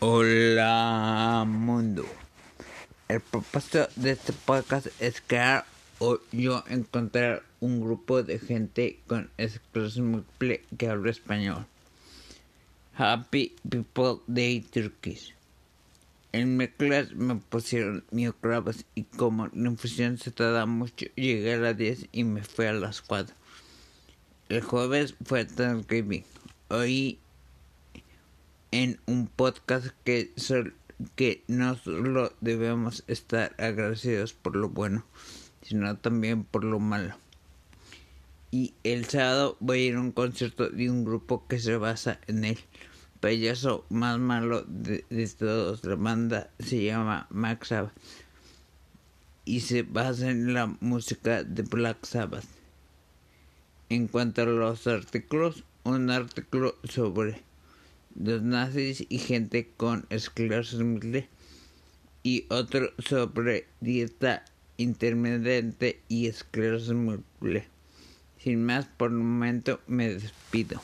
Hola mundo. El propósito de este podcast es crear o yo encontrar un grupo de gente con esclerosis múltiple que habla español. Happy People Day Turkish. En mi clase me pusieron mioclavos y como la infusión se tarda mucho, llegué a las 10 y me fui a las 4. El jueves fue Thanksgiving. Hoy en un podcast que, que no solo debemos estar agradecidos por lo bueno, sino también por lo malo. Y el sábado voy a ir a un concierto de un grupo que se basa en el payaso más malo de, todos. La banda se llama Max Sabbath y se basa en la música de Black Sabbath. En cuanto a los artículos, un artículo sobre los nazis y gente con esclerosis múltiple y otro sobre dieta intermitente y esclerosis múltiple. Sin más, por el momento me despido.